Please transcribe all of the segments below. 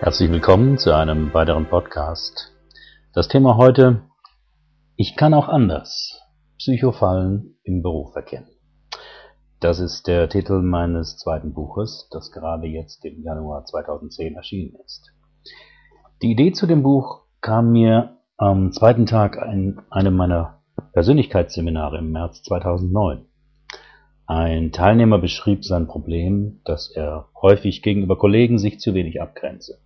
Herzlich willkommen zu einem weiteren Podcast. Das Thema heute, ich kann auch anders. Psychofallen im Beruf erkennen. Das ist der Titel meines zweiten Buches, das gerade jetzt im Januar 2010 erschienen ist. Die Idee zu dem Buch kam mir am zweiten Tag in einem meiner Persönlichkeitsseminare im März 2009. Ein Teilnehmer beschrieb sein Problem, dass er häufig gegenüber Kollegen sich zu wenig abgrenze.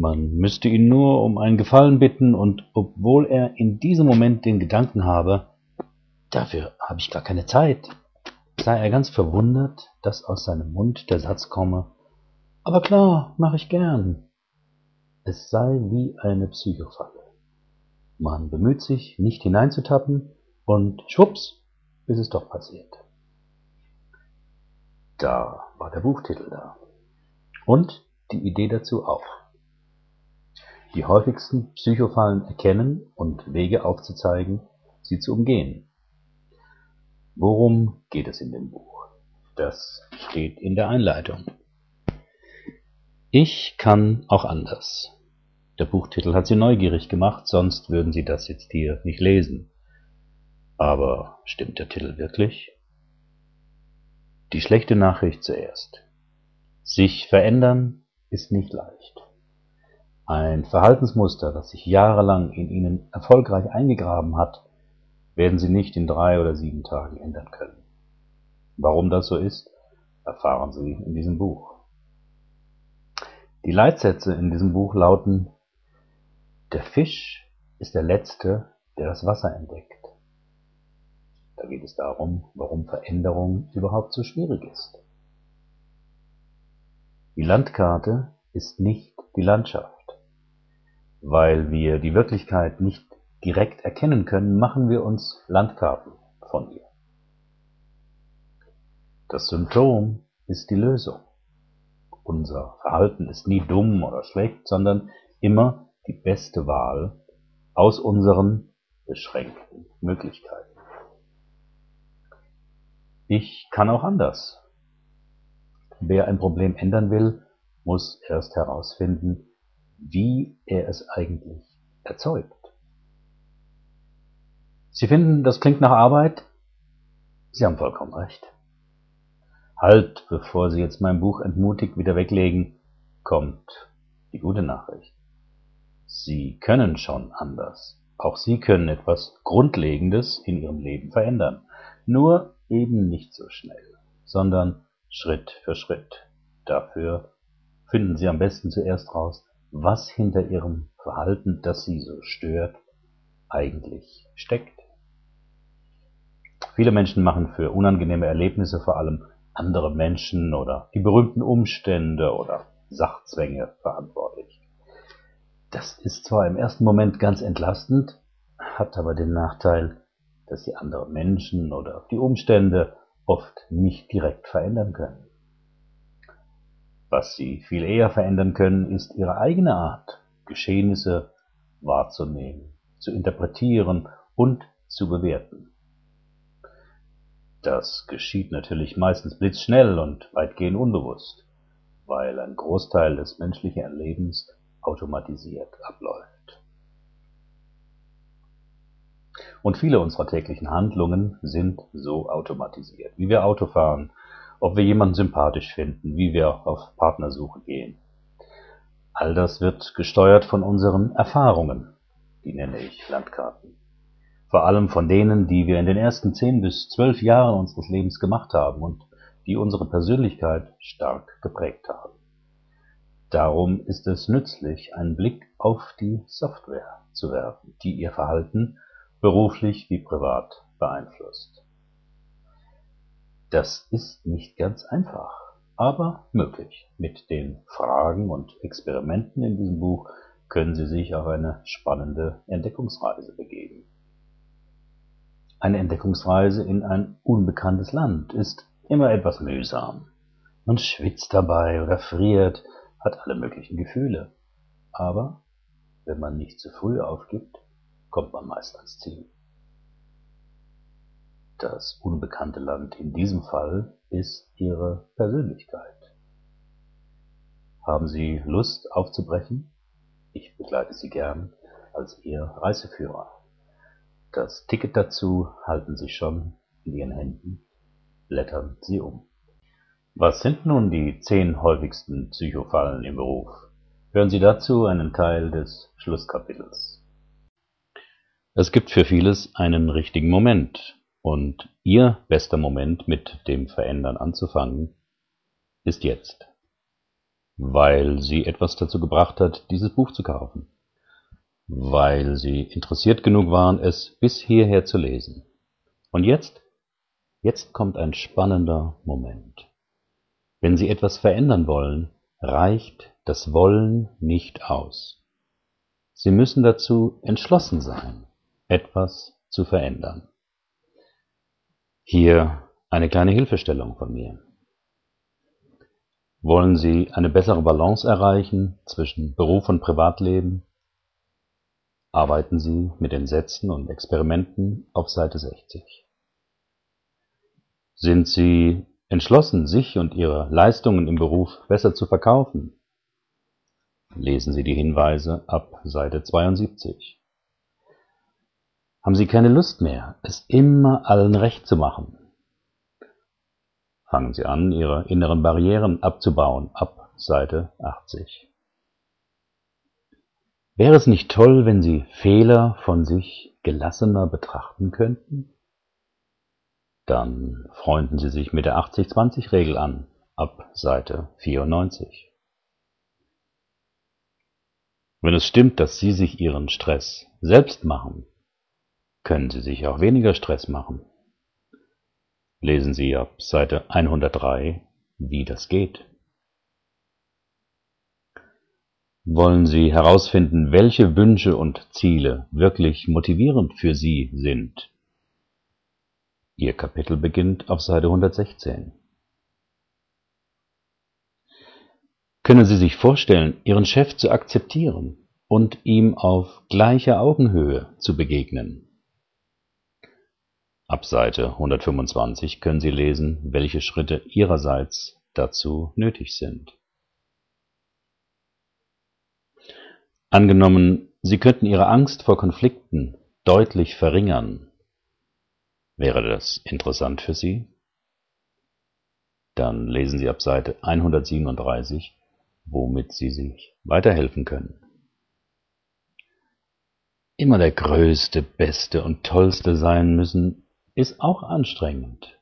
Man müsste ihn nur um einen Gefallen bitten und obwohl er in diesem Moment den Gedanken habe, dafür habe ich gar keine Zeit, sei er ganz verwundert, dass aus seinem Mund der Satz komme, aber klar, mache ich gern. Es sei wie eine Psychofalle. Man bemüht sich, nicht hineinzutappen und schwupps, ist es doch passiert. Da war der Buchtitel da. Und die Idee dazu auch. Die häufigsten Psychofallen erkennen und Wege aufzuzeigen, sie zu umgehen. Worum geht es in dem Buch? Das steht in der Einleitung. Ich kann auch anders. Der Buchtitel hat Sie neugierig gemacht, sonst würden Sie das jetzt hier nicht lesen. Aber stimmt der Titel wirklich? Die schlechte Nachricht zuerst. Sich verändern ist nicht leicht. Ein Verhaltensmuster, das sich jahrelang in Ihnen erfolgreich eingegraben hat, werden Sie nicht in drei oder sieben Tagen ändern können. Warum das so ist, erfahren Sie in diesem Buch. Die Leitsätze in diesem Buch lauten der Fisch ist der Letzte, der das Wasser entdeckt. Da geht es darum, warum Veränderung überhaupt so schwierig ist. Die Landkarte ist nicht die Landschaft. Weil wir die Wirklichkeit nicht direkt erkennen können, machen wir uns Landkarten von ihr. Das Symptom ist die Lösung. Unser Verhalten ist nie dumm oder schlecht, sondern immer die beste Wahl aus unseren beschränkten Möglichkeiten. Ich kann auch anders. Wer ein Problem ändern will, muss erst herausfinden, wie er es eigentlich erzeugt. Sie finden, das klingt nach Arbeit? Sie haben vollkommen recht. Halt, bevor Sie jetzt mein Buch entmutigt wieder weglegen, kommt die gute Nachricht. Sie können schon anders. Auch Sie können etwas Grundlegendes in Ihrem Leben verändern. Nur eben nicht so schnell, sondern Schritt für Schritt. Dafür finden Sie am besten zuerst raus, was hinter Ihrem Verhalten, das Sie so stört, eigentlich steckt. Viele Menschen machen für unangenehme Erlebnisse vor allem andere Menschen oder die berühmten Umstände oder Sachzwänge verantwortlich. Das ist zwar im ersten Moment ganz entlastend, hat aber den Nachteil, dass sie andere Menschen oder die Umstände oft nicht direkt verändern können. Was sie viel eher verändern können, ist ihre eigene Art, Geschehnisse wahrzunehmen, zu interpretieren und zu bewerten. Das geschieht natürlich meistens blitzschnell und weitgehend unbewusst, weil ein Großteil des menschlichen Erlebens automatisiert abläuft. Und viele unserer täglichen Handlungen sind so automatisiert, wie wir Auto fahren, ob wir jemanden sympathisch finden, wie wir auf Partnersuche gehen. All das wird gesteuert von unseren Erfahrungen, die nenne ich Landkarten. Vor allem von denen, die wir in den ersten zehn bis zwölf Jahren unseres Lebens gemacht haben und die unsere Persönlichkeit stark geprägt haben. Darum ist es nützlich, einen Blick auf die Software zu werfen, die Ihr Verhalten beruflich wie privat beeinflusst. Das ist nicht ganz einfach, aber möglich. Mit den Fragen und Experimenten in diesem Buch können Sie sich auf eine spannende Entdeckungsreise begeben. Eine Entdeckungsreise in ein unbekanntes Land ist immer etwas mühsam. Man schwitzt dabei oder friert, hat alle möglichen Gefühle. Aber wenn man nicht zu früh aufgibt, kommt man meist ans Ziel. Das unbekannte Land in diesem Fall ist ihre Persönlichkeit. Haben Sie Lust aufzubrechen? Ich begleite Sie gern als Ihr Reiseführer. Das Ticket dazu halten Sie schon in Ihren Händen. Blättern Sie um. Was sind nun die zehn häufigsten Psychofallen im Beruf? Hören Sie dazu einen Teil des Schlusskapitels. Es gibt für vieles einen richtigen Moment, und Ihr bester Moment mit dem Verändern anzufangen, ist jetzt, weil Sie etwas dazu gebracht hat, dieses Buch zu kaufen, weil Sie interessiert genug waren, es bis hierher zu lesen. Und jetzt, jetzt kommt ein spannender Moment. Wenn Sie etwas verändern wollen, reicht das Wollen nicht aus. Sie müssen dazu entschlossen sein etwas zu verändern. Hier eine kleine Hilfestellung von mir. Wollen Sie eine bessere Balance erreichen zwischen Beruf und Privatleben? Arbeiten Sie mit den Sätzen und Experimenten auf Seite 60. Sind Sie entschlossen, sich und Ihre Leistungen im Beruf besser zu verkaufen? Lesen Sie die Hinweise ab Seite 72. Haben Sie keine Lust mehr, es immer allen recht zu machen? Fangen Sie an, Ihre inneren Barrieren abzubauen, ab Seite 80. Wäre es nicht toll, wenn Sie Fehler von sich gelassener betrachten könnten? Dann freunden Sie sich mit der 80-20-Regel an, ab Seite 94. Wenn es stimmt, dass Sie sich Ihren Stress selbst machen, können Sie sich auch weniger Stress machen. Lesen Sie ab Seite 103, wie das geht. Wollen Sie herausfinden, welche Wünsche und Ziele wirklich motivierend für Sie sind? Ihr Kapitel beginnt auf Seite 116. Können Sie sich vorstellen, Ihren Chef zu akzeptieren und ihm auf gleicher Augenhöhe zu begegnen? Ab Seite 125 können Sie lesen, welche Schritte Ihrerseits dazu nötig sind. Angenommen, Sie könnten Ihre Angst vor Konflikten deutlich verringern. Wäre das interessant für Sie? Dann lesen Sie ab Seite 137, womit Sie sich weiterhelfen können. Immer der Größte, Beste und Tollste sein müssen, ist auch anstrengend.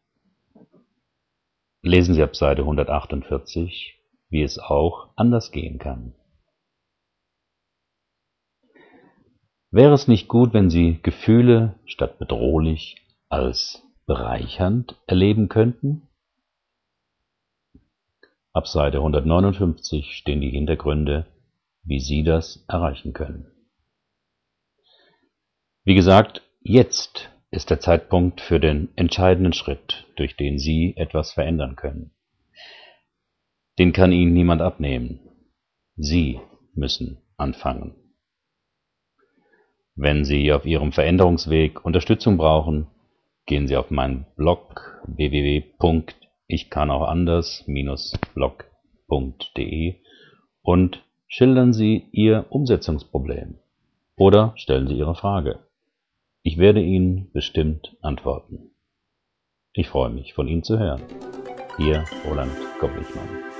Lesen Sie ab Seite 148, wie es auch anders gehen kann. Wäre es nicht gut, wenn Sie Gefühle statt bedrohlich als bereichernd erleben könnten? Ab Seite 159 stehen die Hintergründe, wie Sie das erreichen können. Wie gesagt, jetzt ist der Zeitpunkt für den entscheidenden Schritt, durch den Sie etwas verändern können. Den kann Ihnen niemand abnehmen. Sie müssen anfangen. Wenn Sie auf Ihrem Veränderungsweg Unterstützung brauchen, gehen Sie auf meinen Blog www.ichkannauchanders-blog.de und schildern Sie Ihr Umsetzungsproblem oder stellen Sie Ihre Frage. Ich werde Ihnen bestimmt antworten. Ich freue mich, von Ihnen zu hören. Ihr Roland Kopplichmann.